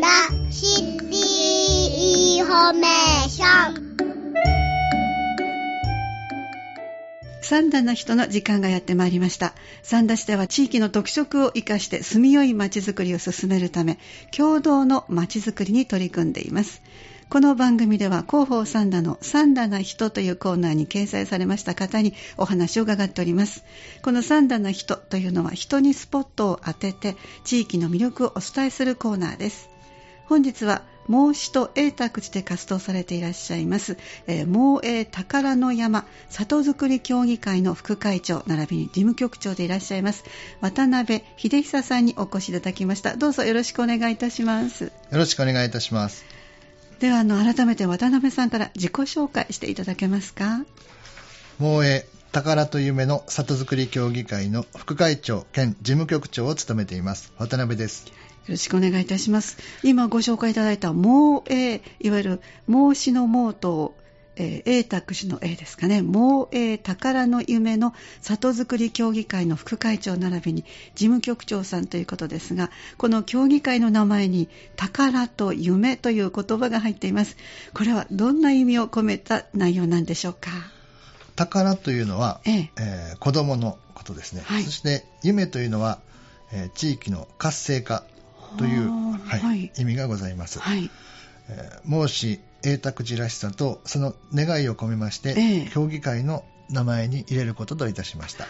だシティインフォメーション SUNだなヒトの時間がやってまいりました。三田市では地域の特色を生かして住みよい街づくりを進めるため、協働の街づくりに取り組んでいます。この番組では広報さんだの SUNだなヒトというコーナーに掲載されました方にお話を伺っております。この SUNだなヒトというのは人にスポットを当てて地域の魅力をお伝えするコーナーです。本日は孟子と永卓寺で活動されていらっしゃいます、えー、孟永宝の山里づくり協議会の副会長並びに事務局長でいらっしゃいます渡辺秀久さんにお越しいただきました。どうぞよろしくお願いいたします。よろしくお願いいたします。ではあの改めて渡辺さんから自己紹介していただけますか。孟永宝と夢の里づくり協議会の副会長兼事務局長を務めています。渡辺です。よろしくお願いいたします。今ご紹介いただいた孟英、いわゆる孟子の孟と、えー、永卓寺の永ですかね、孟英宝の夢の里づくり協議会の副会長並びに事務局長さんということですが、この協議会の名前に宝と夢という言葉が入っています。これはどんな意味を込めた内容なんでしょうか？宝というのは、えええー、子供のことですね。はい、そして夢というのは、えー、地域の活性化という、はいはい、意味がございます。はい。えー、孟子永卓寺らしさとその願いを込めまして、えー、協議会の名前に入れることといたしました。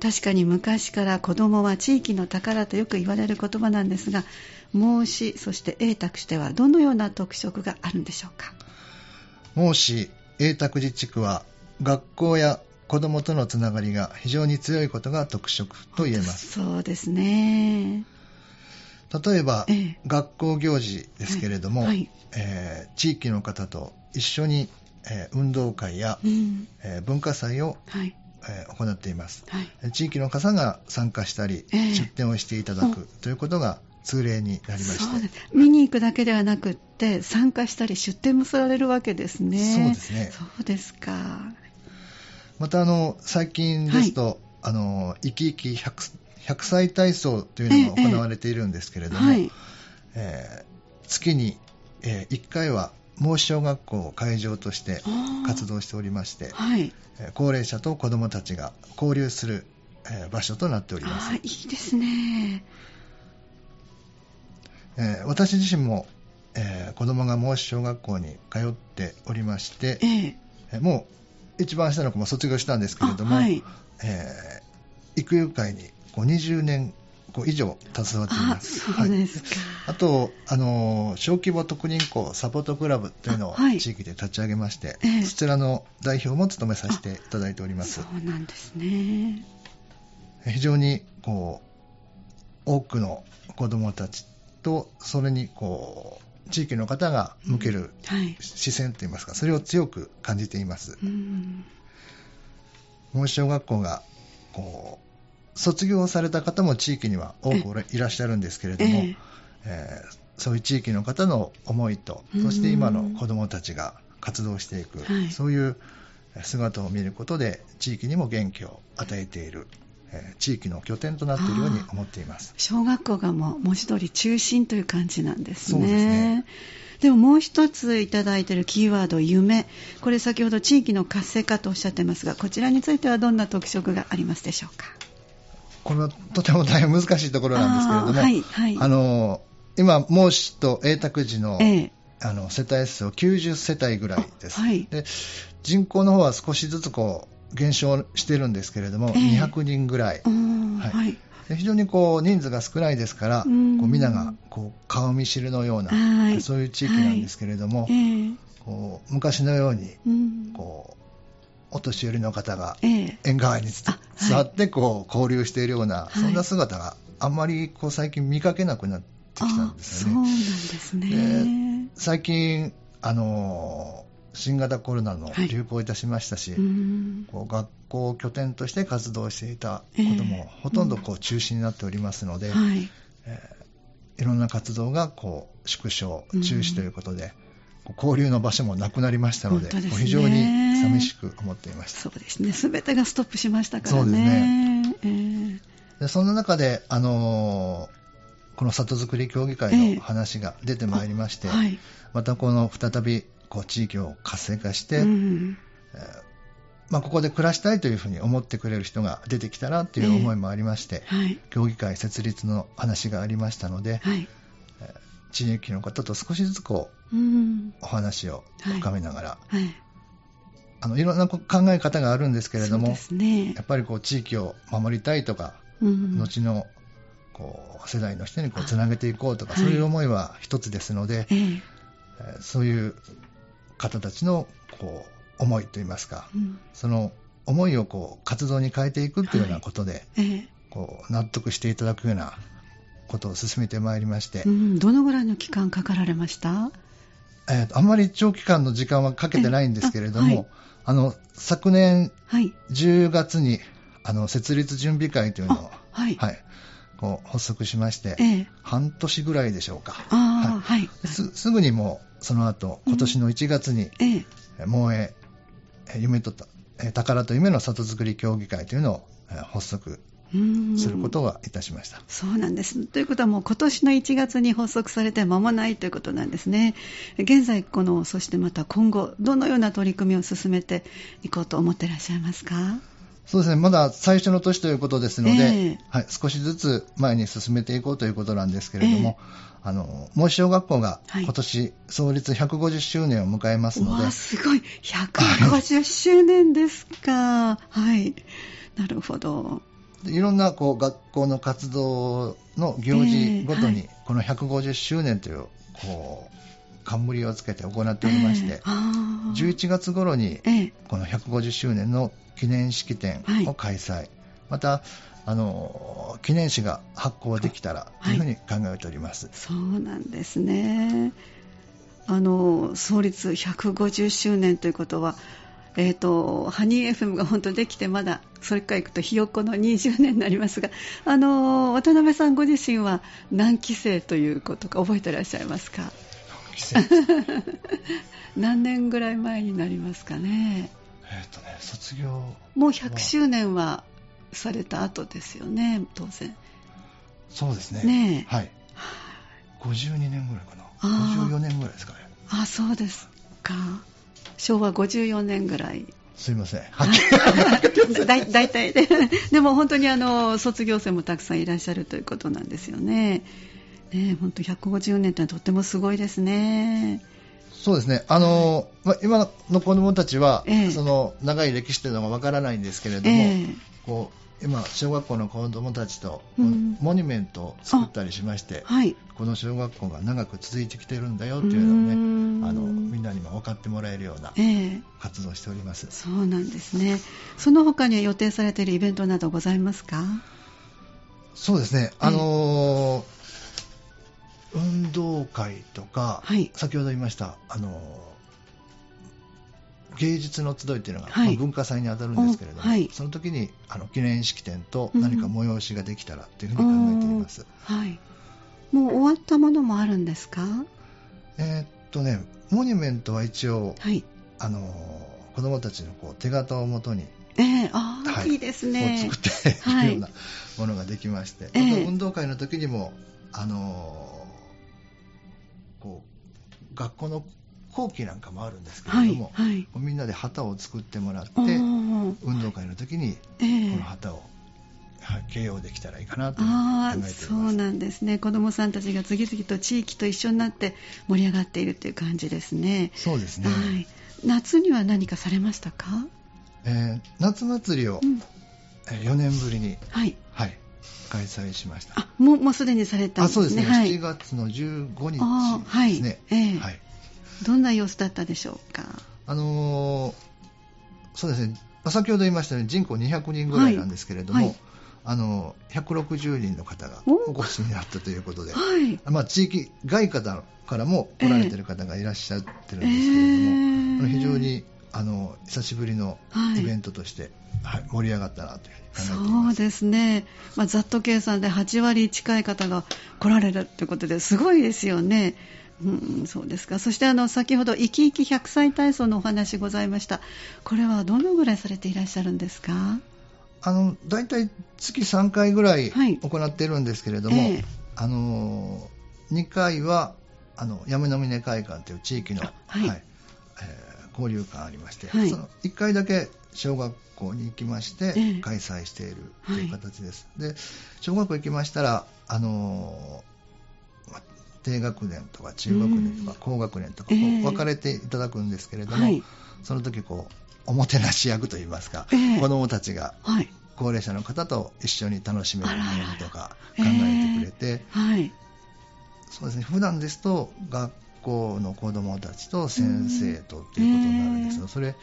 確かに昔から子供は地域の宝とよく言われる言葉なんですが孟子そして永卓寺ではどのような特色があるんでしょうか？孟子永卓寺地区は学校や子供とのつながりが非常に強いことが特色と言えます。そうですね例えば、ええ、学校行事ですけれども、はい。はい、えー、地域の方と一緒に、えー、運動会や、うん、えー、文化祭を、はい。えー、行っています、地域の方が参加したり、出展をしていただくということが通例になりまして。見に行くだけではなくって参加したり出展もされるわけですね。そうですね。そうですか。またあの最近ですと、あの生き生き 100, 100歳体操というのが行われているんですけれども、ええはい、えー、月に、えー、1回は孟子小学校を会場として活動しておりまして、はい。え高齢者と子どもたちが交流する、え場所となっております。いいですね、え私自身も、え子どもが孟子小学校に通っておりまして、ええ。もう一番下の子も卒業したんですけれども、はい、え育遊会にこう20年以上携わっています。そうですか。はい、あと、あの、小規模特任校サポートクラブというのを地域で立ち上げまして、はい、そちらの代表も務めさせていただいております。そうなんですね。非常に、こう、多くの子どもたちと、それに、こう、地域の方が向ける視線といいますか、それを強く感じています。うん、もう小学校が、こう、卒業された方も地域には多くいらっしゃるんですけれども、ええー、そういう地域の方の思いと、そして今の子どもたちが活動していく、はい、そういう姿を見ることで、地域にも元気を与えている。地域の拠点となっているように思っています小学校がもう文字通り中心という感じなんですね。そうですねでももう一ついただいているキーワード、夢。これ先ほど地域の活性化とおっしゃってますが、こちらについてはどんな特色がありますでしょうか？これはとても大変難しいところなんですけれども、はいはい、あの今、孟子と永卓寺のええ、あの世帯数を90世帯ぐらいです、はい、で人口の方は少しずつこう減少してるんですけれども、え、200人ぐらい、はい、非常にこう人数が少ないですから、こう皆がこう顔見知りのような、そういう地域なんですけれども、こう昔のようにこうお年寄りの方が縁側に座ってこう交流しているような、そんな姿があんまりこう最近見かけなくなってきたんですよね。そうなんですね。最近あの新型コロナの流行いたしましたし、はい、こう学校を拠点として活動していたことも、ほとんどこう中止になっておりますので、はい。えー、いろんな活動がこう縮小、中止ということで、交流の場所もなくなりましたので、でね、非常に寂しく思っていました。そうですね。すべてがストップしましたからね。そうですね。えー、でそんな中で、あのー、この里づくり協議会の話が出てまいりまして、えーはい、またこの再びこう地域を活性化して、うん、えー、まあ、ここで暮らしたいというふうに思ってくれる人が出てきたらという思いもありまして、えーはい、協議会設立の話がありましたので、はい、えー、地域の方と少しずつこう、うん、お話を深めながら、はいあのいろんな考え方があるんですけれども、ね、やっぱりこう地域を守りたいとか、うん、後のこう世代の人にこうつなげていこうとか、そういう思いは一つですので、ええ。そういう方たちのこう思いといいますか、うん、その思いをこう活動に変えていくというようなことで、はい。えこう納得していただくようなことを進めてまいりまして、うん、どのぐらいの期間かかられました？えー、あんまり長期間の時間はかけてないんですけれども、あの昨年10月に、あの設立準備会というのを、はい、はい、こう発足しまして、ええ、半年ぐらいでしょうか、はい。はい、すすぐにもうその後今年の1月に、うんええ、萌え夢と宝と夢の里づくり協議会というのを発足することがいたしました。そうなんです。ということはもう今年の1月に発足されて間もないということなんですね。現在このそしてまた今後どのような取り組みを進めていこうと思っていらっしゃいますか？そうですね、まだ最初の年ということですので、えー、はい、少しずつ前に進めていこうということなんですけれども、えー、あのもう小学校が今年創立150周年を迎えますので、はい、すごい、150周年ですか、はい、なるほど。いろんなこう学校の活動の行事ごとに、この150周年というこう冠をつけて行っておりまして、11月頃にこの150周年の記念式典を開催、はい、またあの記念誌が発行できたらというふうに考えております、はい、そうなんですね。あの創立150周年ということはえーと、ハニー FM が本当できてまだそれからいくとひよっこの20年になりますがあの渡辺さんご自身は何期生ということか覚えてらっしゃいますか？何年ぐらい前になりますかね？えっ、ー、とね卒業もう100周年はされた後ですよね当然。そうですね。ねはい。52年ぐらいかな。54年ぐらいですかね。あそうですか昭和54年ぐらいすいません。だ大体で。でも本当にあの卒業生もたくさんいらっしゃるということなんですよね。ね本当150年というのはとってもすごいですね。そうですね。あの、ま今の子供たちは、えー、その長い歴史というのがわからないんですけれども、えー、こう今小学校の子供たちと、モニュメントを作ったりしまして、はい、この小学校が長く続いてきてるんだよっていうのをね、あのみんなにも分かってもらえるような活動をしております。えー、そうなんですね。その他に予定されているイベントなどございますか？そうですね。あのー運動会とか、はい、先ほど言いましたあの芸術の集いというのが、はい、文化祭に当たるんですけれども、はい、その時にあの記念式典と何か催しができたらというふうに考えています、うん、はい、もう終わったものもあるんですか？えー、っとねモニュメントは一応、はい、あの子どもたちのこう手形をもとにえー、あはい、いいですね。を作っているようなものができまして、はい、運動会の時にも、あのこう学校の後期なんかもあるんですけれども、はいはい、みんなで旗を作ってもらって運動会の時にこの旗を、掲揚できたらいいかなと考えています。そうなんですね。子どもさんたちが次々と地域と一緒になって盛り上がっているという感じですね。そうですね、はい、夏には何かされましたか、えー、夏祭りを、うん、4年ぶりに、はい、はい、開催しました。あもうもうすでにされたんですね。あそうですね、はい、7月の15日ですね。はい、えー、はい、どんな様子だったでしょうか？あのー、そうですね。先ほど言いましたように人口200人ぐらいなんですけれども、はい。はい、あの160人の方がお越しになったということで、はい。まあ、地域外方からも来られている方がいらっしゃってるんですけれども、えー、非常にあの久しぶりのイベントとして、はい、はい、盛り上がったなというふうに考えています。そうですね、まあ、ざっと計算で8割近い方が来られるということですごいですよね。うん、そうですか。そしてあの先ほど生き生き100歳体操のお話ございました。これはどのぐらいされていらっしゃるんですか？あの大体月3回ぐらい行っているんですけれども、はいえ。ーあの2回はあのやめの峰会館という地域の、はい、はい、えー、交流館ありまして、はい、その1回だけ小学校に行きまして開催しているという形です。えーはい、で小学校行きましたらあの低学年とか中学年とか高学年とか分かれていただくんですけれども、えー、その時こうおもてなし役といいますか、えー、子どもたちが高齢者の方と一緒に楽しめるようにとか考えてくれて、そうですね。普段ですと学校の子どもたちと先生とっていうことになるんですが、それ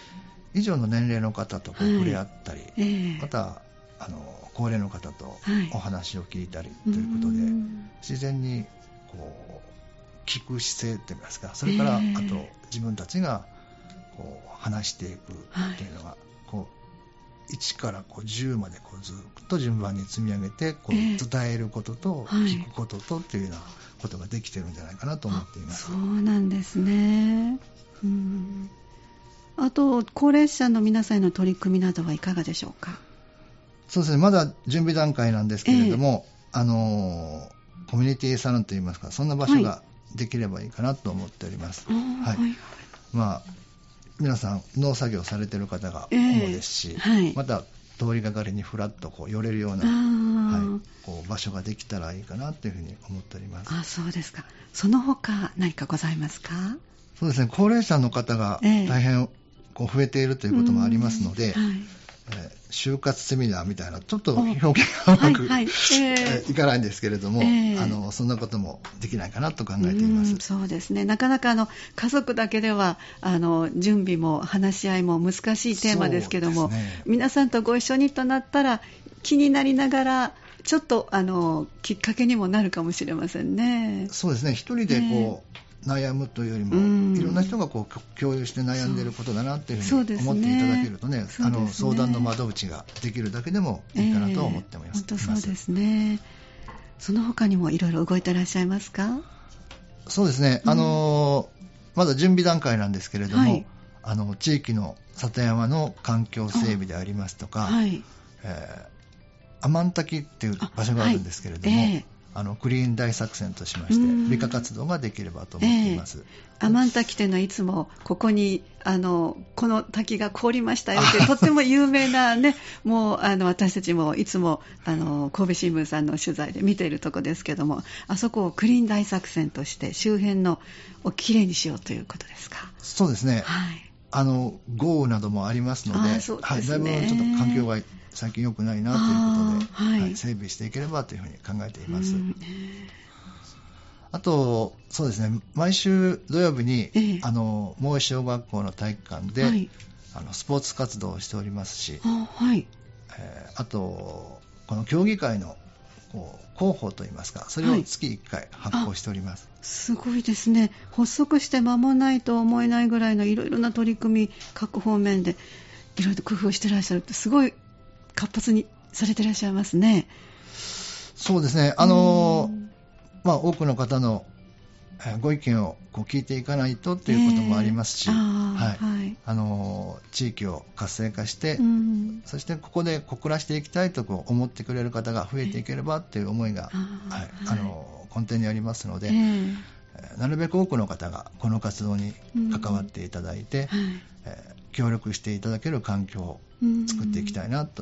以上の年齢の方とこう触れ合ったり、はい。またあの高齢の方とお話を聞いたりということで、自然にこう聞く姿勢といいますかそれから、あと自分たちがこう話していくっていうのが、こう1からこう10までこうずっと順番に積み上げてこう伝えることと聞くこととっていうようなことができてるんじゃないかなと思っています。そうなんですね。うんあと、高齢者の皆さんへの取り組みなどはいかがでしょうか？そうですね、まだ準備段階なんですけれども、えー、あのコミュニティサロンといいますか、そんな場所ができればいいかなと思っております。はい。はい、まあ、皆さん農作業されてる方が主ですし、えーはい、また通りがかりにふらっとこう寄れるような、はい、こう場所ができたらいいかなというふうに思っております。あそうですか。その他何かございますか？そうですね。高齢者の方が大変こう増えているということもありますので、えーはいえー、就活セミナーみたいな、ちょっと表現がうまく、はいはいえー、いかないんですけれども、えー、あの、そんなこともできないかなと考えています。うそうですね。なかなかあの家族だけではあの準備も話し合いも難しいテーマですけども、ね、皆さんとご一緒にとなったら気になりながら。ちょっとあのきっかけにもなるかもしれませんね。そうですね。一人でこう、悩むというよりも、いろんな人がこう共有して悩んでいることだなっていうふうに思っていただけるとね、ね。あの相談の窓口ができるだけでもいいかなと思っております。えー、本当そうですね。その他にもいろいろ動いてらっしゃいますか？そうですね、あのまだ準備段階なんですけれども、はい、あの地域の里山の環境整備でありますとか、はい、えー、アマン滝っていう場所があるんですけれども、あのクリーン大作戦としまして美化活動ができればと思っています。えー、アマン滝というのはいつもここにあのこの滝が凍りましたよってとっても有名なねもうあの私たちもいつもあの神戸新聞さんの取材で見ているとこですけどもあそこをクリーン大作戦として周辺のをきれいにしようということですか？そうですね。はい。あの豪雨などもありますので、でね、はい、だいぶちょっと環境が最近良くないなということで、はい、はい、整備していければというふうに考えています。あと、そうですね、毎週土曜日に、ええ、あの、萌小学校の体育館で、はい、あのスポーツ活動をしておりますし、あ,、はい。えー、あと、この競技会のこう広報といいますか、それを月1回発行しております、はい、すごいですね、発足して間もないと思えないぐらいのいろいろな取り組み、各方面でいろいろ工夫してらっしゃるって、すごい活発にされてらっしゃいますね。そうですね。あの、まあ、多くの方のご意見をこう聞いていかないとということもありますし、えー、はい、あの地域を活性化して、うん、そしてここでこ暮らしていきたいとこう思ってくれる方が増えていければという思いが、えー、はい、あの根底にありますので、えー、なるべく多くの方がこの活動に関わっていただいて、うん。はい、えー、協力していただける環境を作っていきたいなと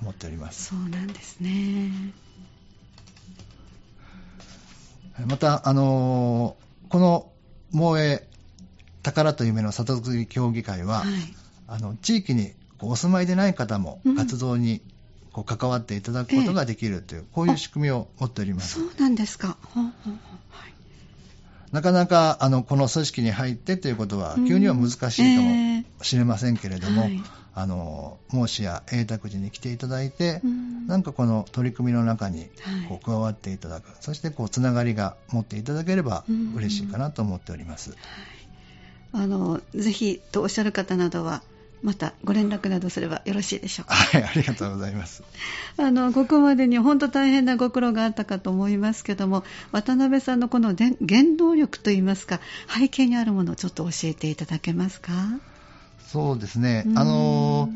思っております。そうなんですね。また、あのー、この萌え宝と夢の里づくり協議会は、はい、あの地域にお住まいでない方も活動にこう関わっていただくことができるという、うん、こういう仕組みを持っております。そうなんですか。はいなかなかあのこの組織に入ってということは急には難しいかもしれませんけれども、うんえーはい、あの孟子や永卓寺に来ていただいて、うん、なんかこの取り組みの中にこう加わっていただく、はい、そしてこうつながりが持っていただければ嬉しいかなと思っております。うん、あのぜひとおっしゃる方などはまたご連絡などすればよろしいでしょうか。はい、ありがとうございます。あの、ここまでに本当大変なご苦労があったかと思いますけども、渡辺さんのこの原動力といいますか、背景にあるものをちょっと教えていただけますか？そうですね。あの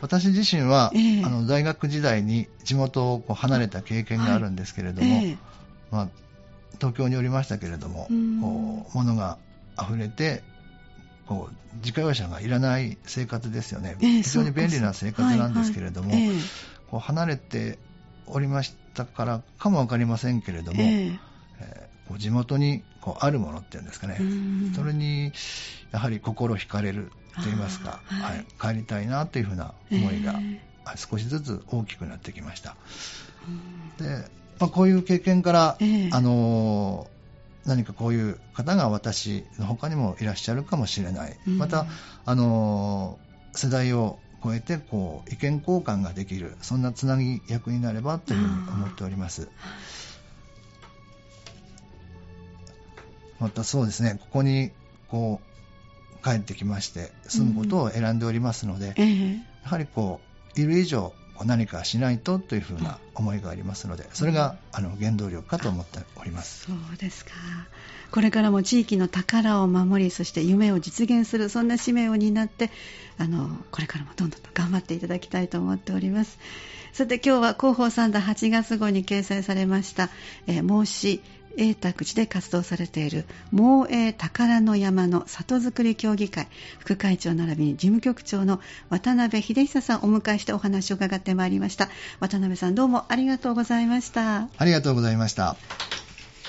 私自身は、えー、あの大学時代に地元を離れた経験があるんですけれども、はいえー、まあ、東京におりましたけれども、こう物が溢れてこう自家用車がいらない生活ですよね、えー、非常に便利な生活なんですけれども、はいはいえー、こう離れておりましたからかも分かりませんけれども、えーえー、こう地元にこうあるものっていうんですかね、それにやはり心惹かれるといいますか、はい、はい、帰りたいなというふうな思いが少しずつ大きくなってきました。でまあ、こういう経験から、あの何かこういう方が私の他にもいらっしゃるかもしれない、うん、また、あの世代を超えてこう意見交換ができるそんなつなぎ役になればというふうに思っております。またそうですねここにこう帰ってきまして住むことを選んでおりますので、うん、やはりこういる以上何かしないとというふうな思いがありますので、それがあの原動力かと思っております。そうですか。これからも地域の宝を守り、そして夢を実現する、そんな使命を担って、あの、これからもどんどんと頑張っていただきたいと思っております。さて今日は広報三田8月号に掲載されました、えー、申し永卓寺で活動されている毛栄宝の山の里づくり協議会副会長並びに事務局長の渡辺秀久さんをお迎えしてお話を伺ってまいりました。渡辺さんどうもありがとうございました。ありがとうございました。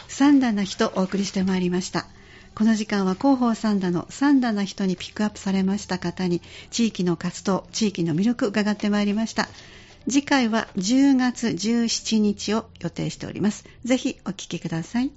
三段な人お送りしてまいりました。この時間は広報三田の三田な人にピックアップされました方に地域の活動地域の魅力伺ってまいりました次回は10月17日を予定しております。ぜひお聴きください。